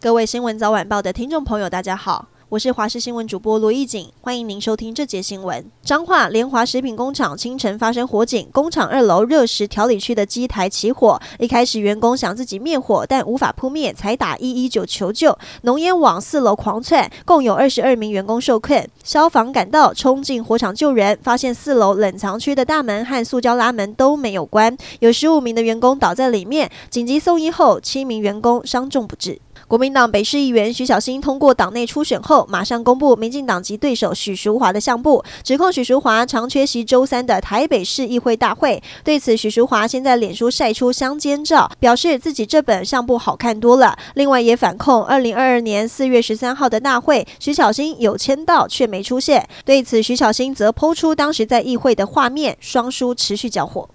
各位新闻早晚报的听众朋友，大家好。我是华视新闻主播罗艺锦，欢迎您收听这节新闻。彰化联华食品工厂清晨发生火警，工厂二楼热食调理区的机台起火。一开始员工想自己灭火，但无法扑灭，才打一一九求救。浓烟往四楼狂窜，共有二十二名员工受困。消防赶到，冲进火场救人，发现四楼冷藏区的大门和塑胶拉门都没有关，有十五名的员工倒在里面。紧急送医后，七名员工伤重不治。国民党北市议员徐小新通过党内初选后，马上公布民进党籍对手许淑华的相簿，指控许淑华常缺席周三的台北市议会大会。对此，许淑华先在脸书晒出相间照，表示自己这本相簿好看多了。另外也反控，二零二二年四月十三号的大会，徐小新有签到却没出现。对此，徐小新则抛出当时在议会的画面，双输持续交火。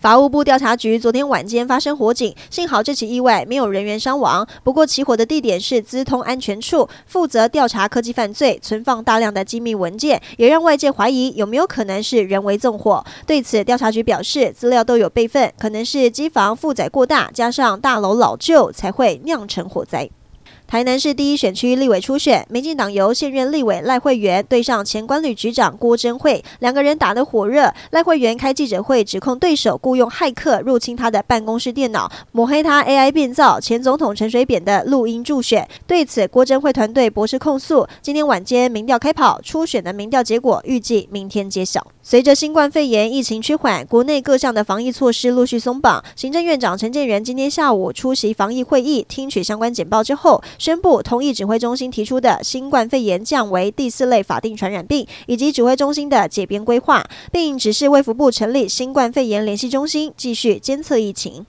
法务部调查局昨天晚间发生火警，幸好这起意外没有人员伤亡。不过起火的地点是资通安全处，负责调查科技犯罪，存放大量的机密文件，也让外界怀疑有没有可能是人为纵火。对此，调查局表示，资料都有备份，可能是机房负载过大，加上大楼老旧，才会酿成火灾。台南市第一选区立委初选，民进党由现任立委赖慧媛对上前观旅局长郭贞惠，两个人打得火热。赖慧媛开记者会指控对手雇佣骇客入侵他的办公室电脑，抹黑他 AI 变造前总统陈水扁的录音助选。对此，郭贞惠团队驳斥控诉。今天晚间民调开跑，初选的民调结果预计明天揭晓。随着新冠肺炎疫情趋缓，国内各项的防疫措施陆续松绑。行政院长陈建仁今天下午出席防疫会议，听取相关简报之后，宣布同意指挥中心提出的新冠肺炎降为第四类法定传染病，以及指挥中心的解编规划，并指示卫福部成立新冠肺炎联系中心，继续监测疫情。